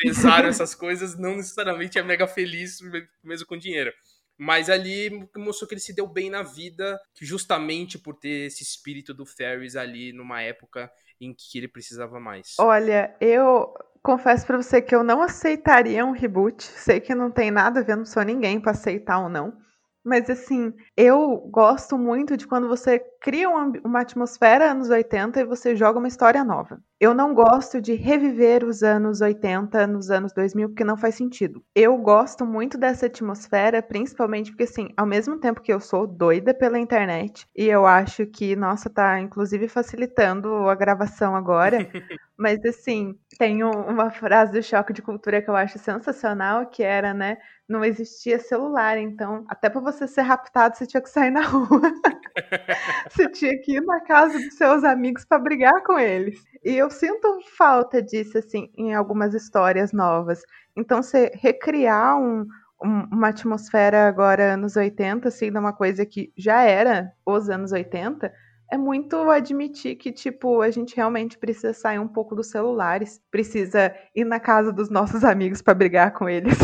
empresário *laughs* essas coisas não necessariamente é mega feliz mesmo com dinheiro. Mas ali mostrou que ele se deu bem na vida, justamente por ter esse espírito do Ferris ali numa época em que ele precisava mais. Olha, eu confesso para você que eu não aceitaria um reboot. Sei que não tem nada a ver, não sou ninguém para aceitar ou não. Mas assim, eu gosto muito de quando você cria uma, atmosfera anos 80 e você joga uma história nova. Eu não gosto de reviver os anos 80 nos anos 2000 porque não faz sentido. Eu gosto muito dessa atmosfera, principalmente porque assim, ao mesmo tempo que eu sou doida pela internet e eu acho que, nossa, tá inclusive facilitando a gravação agora, *laughs* mas assim, tem uma frase do Choque de Cultura que eu acho sensacional, que era, né, não existia celular, então até para você ser raptado você tinha que sair na rua. *laughs* você tinha que ir na casa dos seus amigos para brigar com eles. E eu sinto falta disso assim em algumas histórias novas. Então você recriar um, um, uma atmosfera agora anos 80, assim, de uma coisa que já era os anos 80, é muito admitir que, tipo, a gente realmente precisa sair um pouco dos celulares, precisa ir na casa dos nossos amigos para brigar com eles.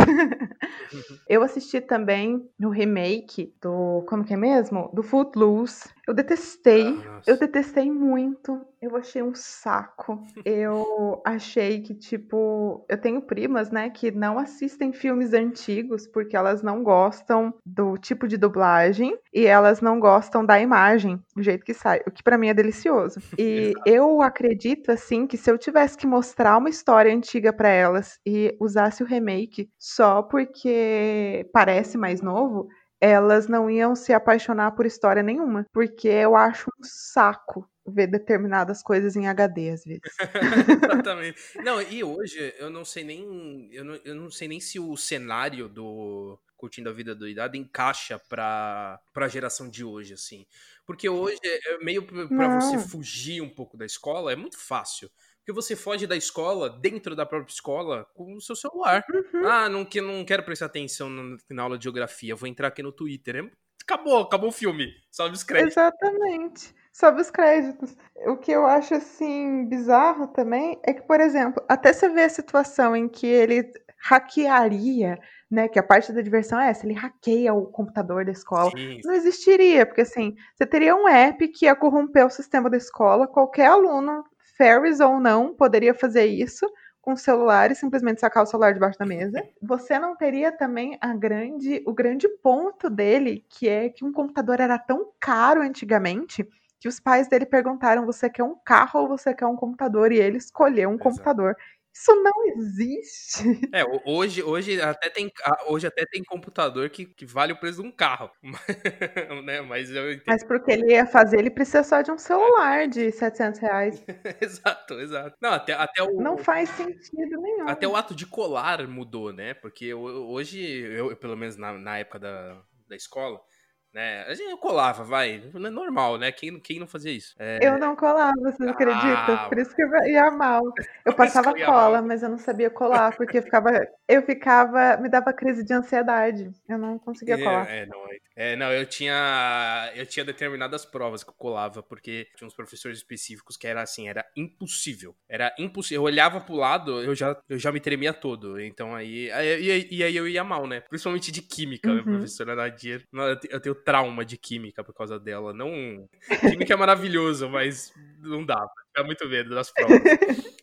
Eu assisti também no remake do. Como que é mesmo? Do Footloose. Eu detestei. Ah, eu detestei muito. Eu achei um saco. *laughs* eu achei que, tipo. Eu tenho primas, né, que não assistem filmes antigos porque elas não gostam do tipo de dublagem e elas não gostam da imagem, do jeito que sai. O que para mim é delicioso. *laughs* E eu acredito, assim, que se eu tivesse que mostrar uma história antiga para elas e usasse o remake só porque parece mais novo elas não iam se apaixonar por história nenhuma, porque eu acho um saco ver determinadas coisas em HD às vezes. *laughs* Exatamente. Não, e hoje eu não sei nem eu não, eu não sei nem se o cenário do curtindo a vida do idade encaixa para para a geração de hoje assim. Porque hoje é meio para você fugir um pouco da escola é muito fácil. Porque você foge da escola, dentro da própria escola, com o seu celular. Uhum. Ah, não, que, não quero prestar atenção na, na aula de geografia, vou entrar aqui no Twitter. É, acabou, acabou o filme. Sobe os créditos. Exatamente. Sobe os créditos. O que eu acho, assim, bizarro também é que, por exemplo, até você vê a situação em que ele hackearia, né? Que a parte da diversão é essa, ele hackeia o computador da escola. Sim. Não existiria, porque assim, você teria um app que ia corromper o sistema da escola, qualquer aluno Ferris ou não poderia fazer isso com o celular e simplesmente sacar o celular debaixo da mesa. Você não teria também a grande, o grande ponto dele, que é que um computador era tão caro antigamente que os pais dele perguntaram: você quer um carro ou você quer um computador? E ele escolheu um Exato. computador. Isso não existe. É, hoje, hoje, até, tem, hoje até tem computador que, que vale o preço de um carro. *laughs* né? Mas, eu Mas porque ele ia fazer, ele precisa só de um celular de 700 reais. *laughs* exato, exato. Não, até, até o, não faz sentido nenhum. Até o ato de colar mudou, né? Porque hoje, eu, pelo menos na, na época da, da escola, né? A gente colava, vai. É normal, né? Quem, quem não fazia isso? É... Eu não colava, você ah, acredita? Por isso que eu ia mal. *laughs* Eu passava eu cola, mal. mas eu não sabia colar, porque eu ficava, eu ficava, me dava crise de ansiedade. Eu não conseguia é, colar. É, não, é, não, eu tinha, eu tinha determinadas provas que eu colava, porque tinha uns professores específicos que era assim, era impossível. Era impossível. Eu olhava pro lado, eu já, eu já me tremia todo. Então aí, aí, e aí eu ia mal, né? Principalmente de química, uhum. minha professora Nadia. Eu tenho trauma de química por causa dela. Não. Química é maravilhoso, mas não dá. Fica muito medo das provas.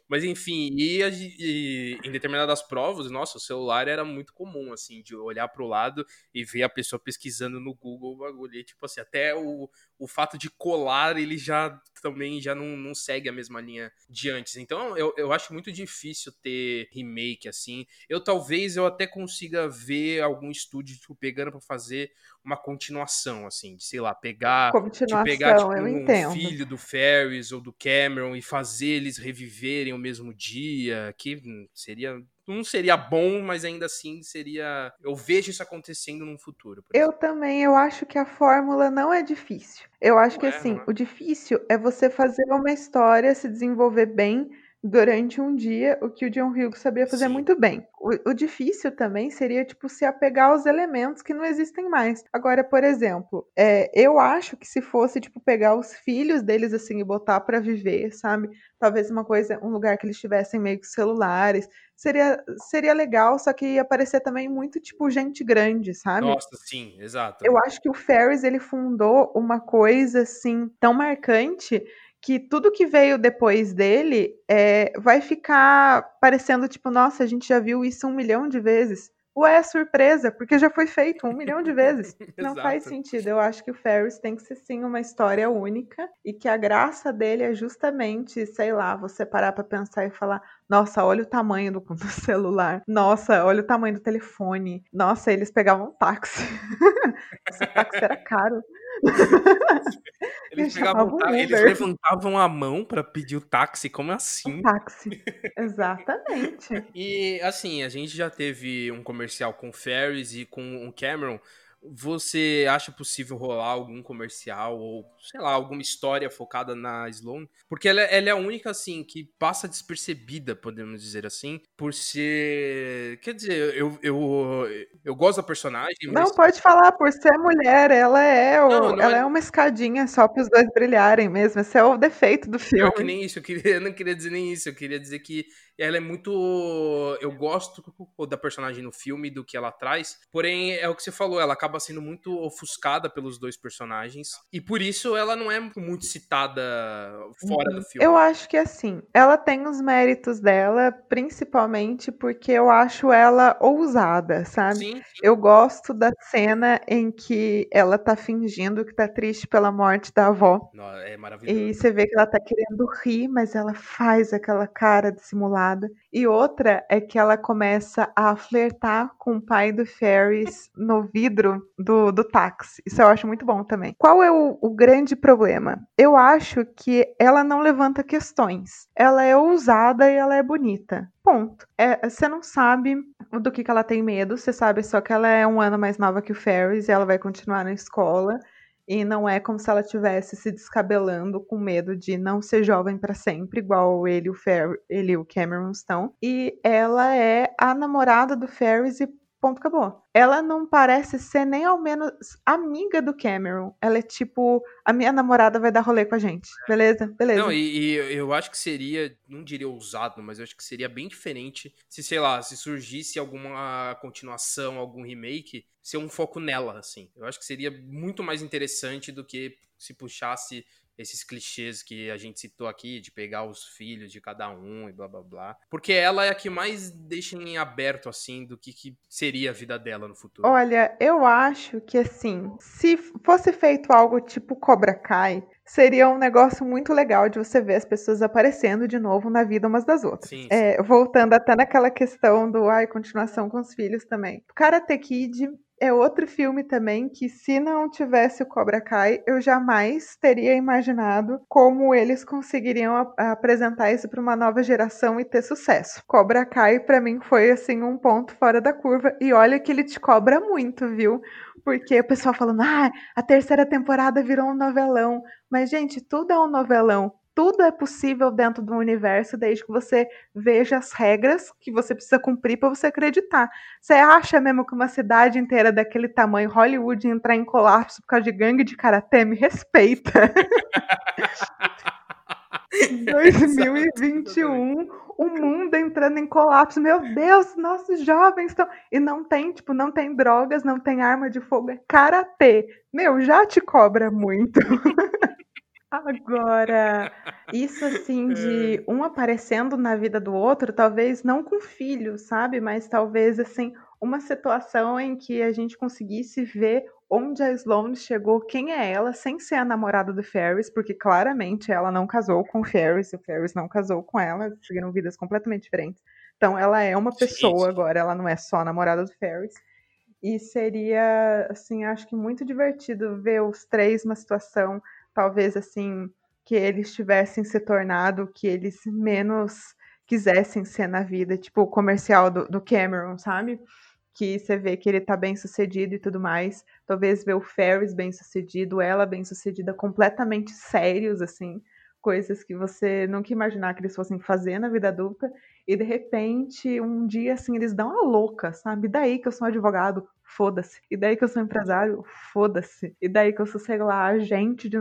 Mas enfim, e, e, em determinadas provas, nossa, o celular era muito comum, assim, de olhar para o lado e ver a pessoa pesquisando no Google o bagulho. E, tipo assim, até o, o fato de colar, ele já também já não, não segue a mesma linha de antes. Então, eu, eu acho muito difícil ter remake, assim. Eu talvez eu até consiga ver algum estúdio, tipo, pegando para fazer uma continuação, assim, de, sei lá, pegar, de pegar tipo, um entendo. filho do Ferris ou do Cameron e fazer eles reviverem o mesmo dia, que seria não seria bom, mas ainda assim seria. Eu vejo isso acontecendo no futuro. Eu também, eu acho que a fórmula não é difícil. Eu acho não que é, assim, é. o difícil é você fazer uma história se desenvolver bem durante um dia, o que o John Hughes sabia fazer Sim. muito bem. O, o, difícil também seria, tipo, se apegar aos elementos que não existem mais. Agora, por exemplo, é, eu acho que se fosse, tipo, pegar os filhos deles, assim, e botar para viver, sabe? Talvez uma coisa, um lugar que eles tivessem meio que celulares, seria, seria legal, só que ia parecer também muito, tipo, gente grande, sabe? Nossa, sim, exato. Eu acho que o Ferris, ele fundou uma coisa, assim, tão marcante que tudo que veio depois dele é, vai ficar parecendo tipo, nossa, a gente já viu isso um milhão de vezes. Ué, é surpresa, porque já foi feito um milhão de vezes. *laughs* Não faz sentido. Eu acho que o Ferris tem que ser sim uma história única e que a graça dele é justamente, sei lá, você parar para pensar e falar: nossa, olha o tamanho do, do, *laughs* celular. Nossa, olha o tamanho do telefone. Nossa, eles pegavam um táxi. *laughs* Esse táxi era caro. *laughs* Eles, pegavam, eles levantavam a mão para pedir o táxi, como assim? O táxi, exatamente. e assim, a gente já teve um comercial com o Ferris e com o Cameron, você acha possível rolar algum comercial ou, sei lá, alguma história focada na Sloane? Porque ela, ela é a única, assim, que passa despercebida, podemos dizer assim, por ser. Quer dizer, eu, eu, eu gosto da personagem. Mas... Não, pode falar, por ser mulher, ela é, o, não, não ela é... é... uma escadinha só para os dois brilharem mesmo. Esse é o defeito do filme. Não, que nem isso, eu, queria, eu não queria dizer nem isso, eu queria dizer que ela é muito. Eu gosto da personagem no filme, do que ela traz. Porém, é o que você falou, ela acaba sendo muito ofuscada pelos dois personagens. E por isso ela não é muito citada fora do uhum. filme. Eu acho que assim, ela tem os méritos dela, principalmente porque eu acho ela ousada, sabe? Sim, sim. Eu gosto da cena em que ela tá fingindo que tá triste pela morte da avó. Não, é maravilhoso. E você vê que ela tá querendo rir, mas ela faz aquela cara dissimulada e outra é que ela começa a flertar com o pai do Ferris no vidro do, do táxi. Isso eu acho muito bom também. Qual é o, o grande problema? Eu acho que ela não levanta questões. Ela é ousada e ela é bonita. Ponto. É, você não sabe do que, que ela tem medo, você sabe só que ela é um ano mais nova que o Ferris e ela vai continuar na escola e não é como se ela tivesse se descabelando com medo de não ser jovem para sempre, igual ele, o Fer ele e o Cameron estão. E ela é a namorada do Ferris e ponto acabou. Ela não parece ser nem ao menos amiga do Cameron. Ela é tipo, a minha namorada vai dar rolê com a gente. Beleza? Beleza. Não, e, e, eu acho que seria, não diria ousado, mas eu acho que seria bem diferente se, sei lá, se surgisse alguma continuação, algum remake, ser um foco nela, assim. Eu acho que seria muito mais interessante do que se puxasse esses clichês que a gente citou aqui, de pegar os filhos de cada um e blá blá blá. Porque ela é a que mais deixa em aberto, assim, do que, que seria a vida dela no futuro. Olha, eu acho que, assim, se fosse feito algo tipo Cobra Kai, seria um negócio muito legal de você ver as pessoas aparecendo de novo na vida umas das outras. Sim, sim. É, voltando até naquela questão do, ai, continuação com os filhos também. Karate Kid é outro filme também que, se não tivesse o Cobra Kai, eu jamais teria imaginado como eles conseguiriam apresentar isso para uma nova geração e ter sucesso. Cobra Kai, para mim, foi assim um ponto fora da curva. E olha que ele te cobra muito, viu? Porque o pessoal falando, ah, a terceira temporada virou um novelão. Mas, gente, tudo é um novelão tudo é possível dentro do universo desde que você veja as regras que você precisa cumprir para você acreditar. Você acha mesmo que uma cidade inteira daquele tamanho, Hollywood, entrar em colapso por causa de gangue de karatê? Me respeita. *laughs* 2021, o mundo entrando em colapso. Meu Deus, nossos jovens estão. E não tem, tipo, não tem drogas, não tem arma de fogo, é karatê. Meu, já te cobra muito. *laughs* Agora, isso assim de um aparecendo na vida do outro, talvez não com filho, sabe? Mas talvez assim, uma situação em que a gente conseguisse ver onde a Sloane chegou, quem é ela, sem ser a namorada do Ferris, porque claramente ela não casou com o Ferris, o Ferris não casou com ela, seguiram vidas completamente diferentes. Então ela é uma pessoa agora, ela não é só a namorada do Ferris. E seria, assim, acho que muito divertido ver os três numa situação talvez assim que eles tivessem se tornado que eles menos quisessem ser na vida, tipo o comercial do, do Cameron, sabe? Que você vê que ele tá bem sucedido e tudo mais. Talvez ver o Ferris bem sucedido, ela bem sucedida, completamente sérios, assim, coisas que você nunca imaginar que eles fossem fazer na vida adulta. E de repente, um dia assim, eles dão a louca, sabe? Daí que eu sou um advogado, foda-se. E daí que eu sou empresário, foda-se. E daí que eu sou, sei lá, agente de.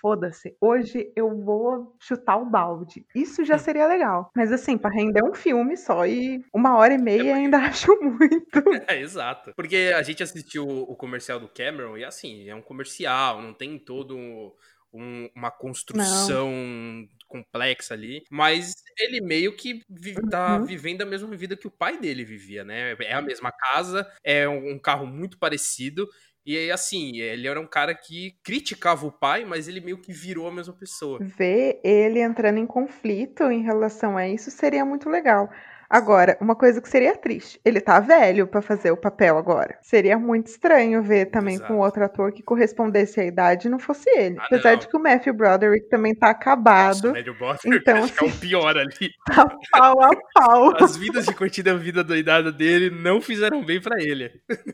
Foda-se. Hoje eu vou chutar o balde. Isso já seria legal. Mas assim, para render um filme só e uma hora e meia ainda *laughs* acho muito. *laughs* É, exato. Porque a gente assistiu o comercial do Cameron e assim, é um comercial, não tem todo um, uma construção não. complexa ali, mas ele meio que vive, tá uhum. vivendo a mesma vida que o pai dele vivia, né? É a mesma casa, é um carro muito parecido. E assim, ele era um cara que criticava o pai, mas ele meio que virou a mesma pessoa. Ver ele entrando em conflito em relação a isso seria muito legal. Agora, uma coisa que seria triste, ele tá velho para fazer o papel agora. Seria muito estranho ver também Exato. com outro ator que correspondesse à idade e não fosse ele. Ah, Apesar não. de que o Matthew Broderick também tá acabado. Nossa, o Matthew Broderick então, acho assim, que é o assim, pior ali. *laughs* Tá pau a pau. As vidas de curtida vida doidada dele não fizeram bem para ele.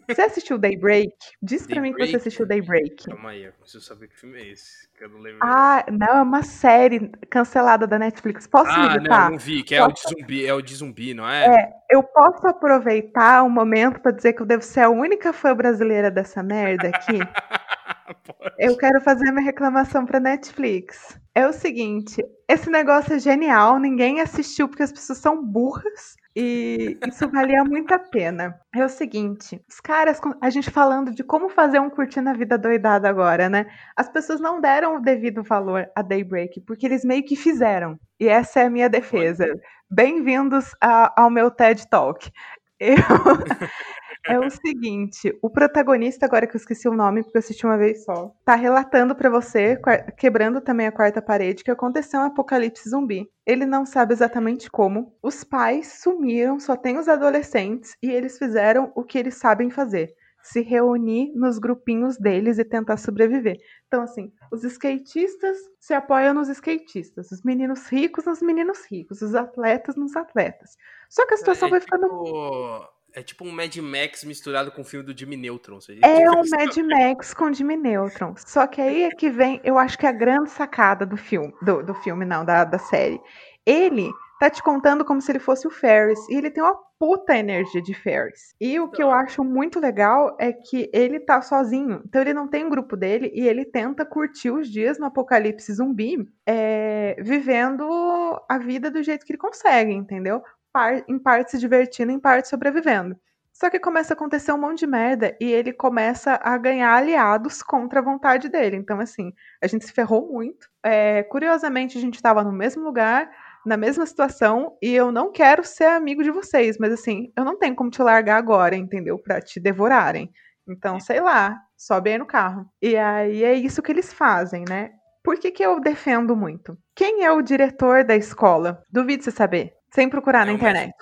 Você assistiu Daybreak? Diz pra mim que você assistiu Daybreak. Calma aí, eu preciso saber que filme é esse. Eu não lembro. Ah, não, é uma série cancelada da Netflix. Posso ah, me não, não vi, que é o de zumbi, é o de zumbi, não é? É, eu posso aproveitar o momento para dizer que eu devo ser a única fã brasileira dessa merda aqui. *laughs* eu quero fazer minha reclamação pra Netflix. É o seguinte, esse negócio é genial, ninguém assistiu porque as pessoas são burras. E isso valia muito a pena. É o seguinte, os caras, a gente falando de como fazer um curtir a vida doidada agora, né? As pessoas não deram o devido valor a Daybreak, porque eles meio que fizeram. E essa é a minha defesa. Bem-vindos ao meu TED Talk. Eu, *laughs* é o seguinte, o protagonista, agora que eu esqueci o nome, porque eu assisti uma vez só, tá relatando para você, quebrando também a quarta parede, que aconteceu um apocalipse zumbi. Ele não sabe exatamente como. Os pais sumiram, só tem os adolescentes, e eles fizeram o que eles sabem fazer se reunir nos grupinhos deles e tentar sobreviver. Então, assim, os skatistas se apoiam nos skatistas, os meninos ricos nos meninos ricos, os atletas nos atletas. Só que a situação é, vai ficando. Tipo... É tipo um Mad Max misturado com o filme do Jimmy Neutron. É um Mad Max com Jimmy Neutron. Só que aí é que vem, eu acho que é a grande sacada do filme, do, do filme não, da, da série. Ele tá te contando como se ele fosse o Ferris. E ele tem uma puta energia de Ferris. E o que eu acho muito legal é que ele tá sozinho. Então ele não tem um grupo dele e ele tenta curtir os dias no apocalipse zumbi, é, vivendo a vida do jeito que ele consegue, entendeu? Par em parte se divertindo, em parte sobrevivendo. Só que começa a acontecer um monte de merda e ele começa a ganhar aliados contra a vontade dele. Então, assim, a gente se ferrou muito. É, curiosamente, a gente estava no mesmo lugar, na mesma situação e eu não quero ser amigo de vocês, mas assim, eu não tenho como te largar agora, entendeu? Para te devorarem. Então, sei lá, sobe aí no carro. E aí é isso que eles fazem, né? Por que, que eu defendo muito? Quem é o diretor da escola? Duvido você saber. Sem procurar é na internet.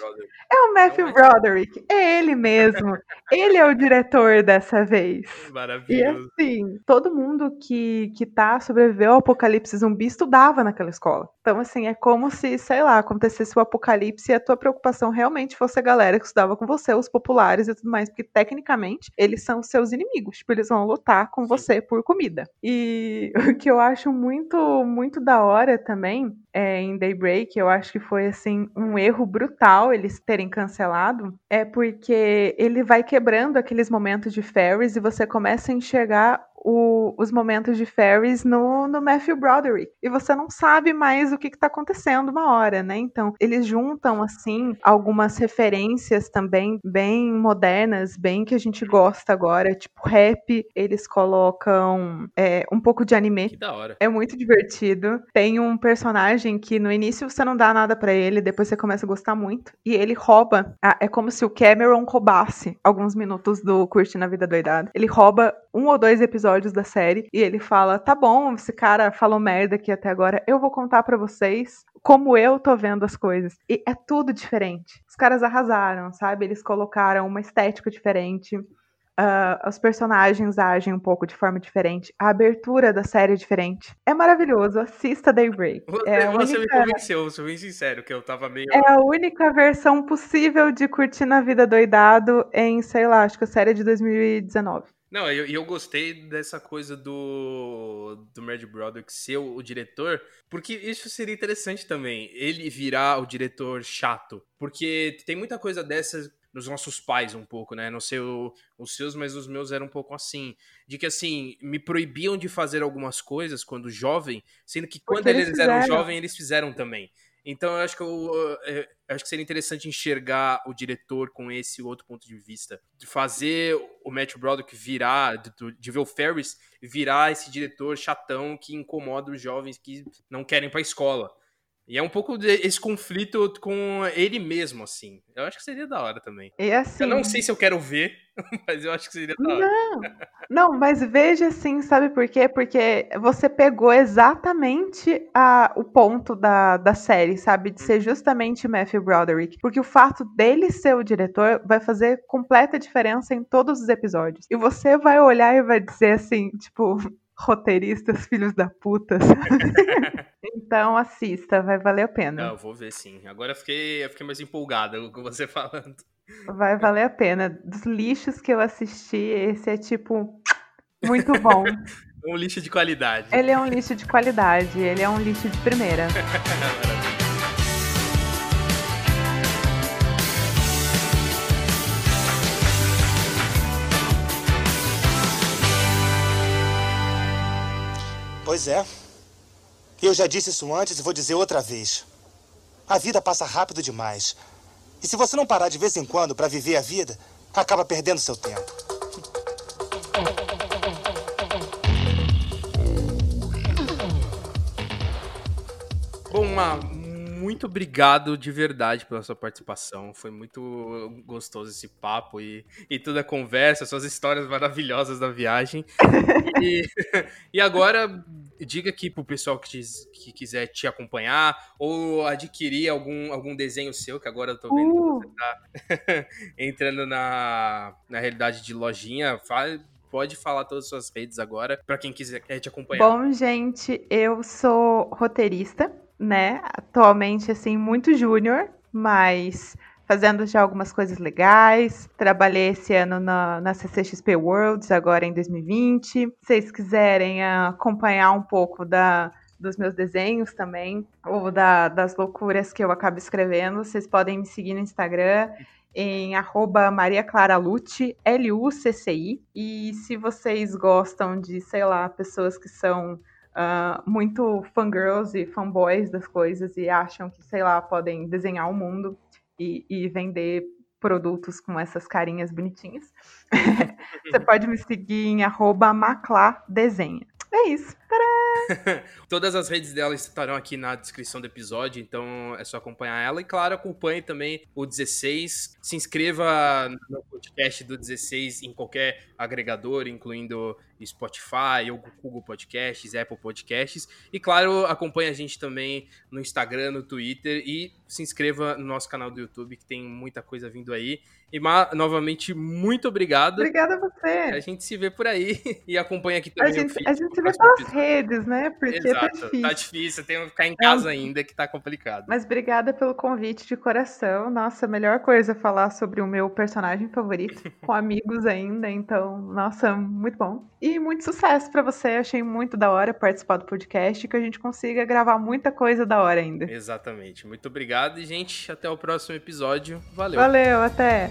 É o Matthew Broderick, é ele mesmo. ele é o diretor dessa vez. *laughs* Maravilhoso. E assim, todo mundo que, que tá, sobreviveu ao apocalipse zumbi estudava naquela escola. Então, assim, é como se, sei lá, acontecesse o apocalipse e a tua preocupação realmente fosse a galera que estudava com você, os populares e tudo mais, porque tecnicamente eles são seus inimigos. Tipo, eles vão lutar com você por comida. E *laughs* o que eu acho muito, muito da hora também é, em Daybreak, eu acho que foi assim um erro brutal eles terem cancelado, é porque ele vai quebrando aqueles momentos de Ferris e você começa a enxergar o, os momentos de Ferris no, no Matthew Broderick. E você não sabe mais o que está acontecendo uma hora, né? Então, eles juntam, assim, algumas referências também bem modernas, bem que a gente gosta agora, tipo rap, eles colocam é, um pouco de anime. Que da hora. É muito divertido. Tem um personagem que no início você não dá nada para ele, depois você começa a gostar muito. E ele rouba. É como se o Cameron roubasse alguns minutos do Curtindo a Vida Doidada. Ele rouba um ou dois episódios da série e ele fala: "Tá bom, esse cara falou merda aqui até agora, eu vou contar para vocês como eu tô vendo as coisas". E é tudo diferente. Os caras arrasaram, sabe? Eles colocaram uma estética diferente. Uh, os personagens agem um pouco de forma diferente. A abertura da série é diferente. É maravilhoso. Assista Daybreak. Você, é você única... me convenceu, sou bem sincero, que eu tava meio. É a única versão possível de curtir na vida doidado em, sei lá, acho que a série é de 2019. Não, e eu, eu, gostei dessa coisa do, do Mad Broderick ser o, o, diretor, porque isso seria interessante também, ele virar o diretor chato. Porque tem muita coisa dessas nos nossos pais um pouco, né? Não sei o, os seus, mas os meus eram um pouco assim. De que, assim, me proibiam de fazer algumas coisas quando jovem, sendo que quando eles, eles eram jovens, eles fizeram também. Então eu acho que eu, eu, acho que seria interessante enxergar o diretor com esse outro ponto de vista, de fazer o Matthew Broderick virar, de, de ver o Ferris virar esse diretor chatão que incomoda os jovens que não querem para a escola. E é um pouco esse conflito com ele mesmo, assim. Eu acho que seria da hora também. E assim... Eu não sei se eu quero ver, *laughs* mas eu acho que seria da hora. Não, não mas veja assim, sabe por quê? Porque você pegou exatamente a, o ponto da, da série, sabe? De ser justamente Matthew Broderick. Porque o fato dele ser o diretor vai fazer completa diferença em todos os episódios. E você vai olhar e vai dizer assim, tipo, roteiristas filhos da puta. *laughs* então assista, vai valer a pena. Não, eu vou ver sim. Agora eu fiquei, eu fiquei mais empolgada com você *laughs* falando. Vai valer a pena. Dos lixos que eu assisti, esse é tipo muito bom. *laughs* um lixo de qualidade. Ele é um lixo de qualidade, ele é um lixo de primeira. Pois é. Eu já disse isso antes e vou dizer outra vez. A vida passa rápido demais. E se você não parar de vez em quando para viver a vida, acaba perdendo seu tempo. Bom, uma muito obrigado de verdade pela sua participação. Foi muito gostoso esse papo e, e toda a conversa, suas histórias maravilhosas da viagem. *laughs* e, e agora, diga aqui pro pessoal que, te, que, quiser te acompanhar ou adquirir algum, algum desenho seu, que agora eu tô vendo uh. que você tá *laughs* entrando na, na realidade de lojinha. Fala, pode falar todas as suas redes agora para quem quiser te acompanhar. Bom, gente, eu sou roteirista né? Atualmente, assim, muito júnior, mas fazendo já algumas coisas legais. Trabalhei esse ano na, na CCXP Worlds, agora em 2020. Se vocês quiserem acompanhar um pouco da, dos meus desenhos também, ou da, das loucuras que eu acabo escrevendo, vocês podem me seguir no Instagram em arroba Maria Clara Lucci, L-U-C-C-I. E se vocês gostam de, sei lá, pessoas que são uh, muito fangirls e fanboys das coisas e acham que, sei lá, podem desenhar o mundo e, e vender produtos com essas carinhas bonitinhas. *laughs* Você pode me seguir em arroba macladesenha. É isso. *laughs* Todas as redes dela estarão aqui na descrição do episódio, então é só acompanhar ela. E claro, acompanhe também o 16. Se inscreva no podcast do 16 em qualquer agregador, incluindo Spotify, ou Google Podcasts, Apple Podcasts. E claro, acompanhe a gente também no Instagram, no Twitter e se inscreva no nosso canal do YouTube, que tem muita coisa vindo aí. E novamente, muito obrigado. Obrigada a você. A gente se vê por aí *laughs* e acompanha aqui também. A gente, a gente se vê pelas episódio. redes, né? Porque Exato, tá difícil. Tá difícil, tem que ficar em casa é. ainda, que tá complicado. Mas obrigada pelo convite de coração. Nossa, a melhor coisa é falar sobre o meu personagem favorito, com *laughs* amigos ainda. Então, nossa, muito bom. E muito sucesso para você. Achei muito da hora participar do podcast que a gente consiga gravar muita coisa da hora ainda. Exatamente. Muito obrigado e, gente, até o próximo episódio. Valeu. Valeu, até.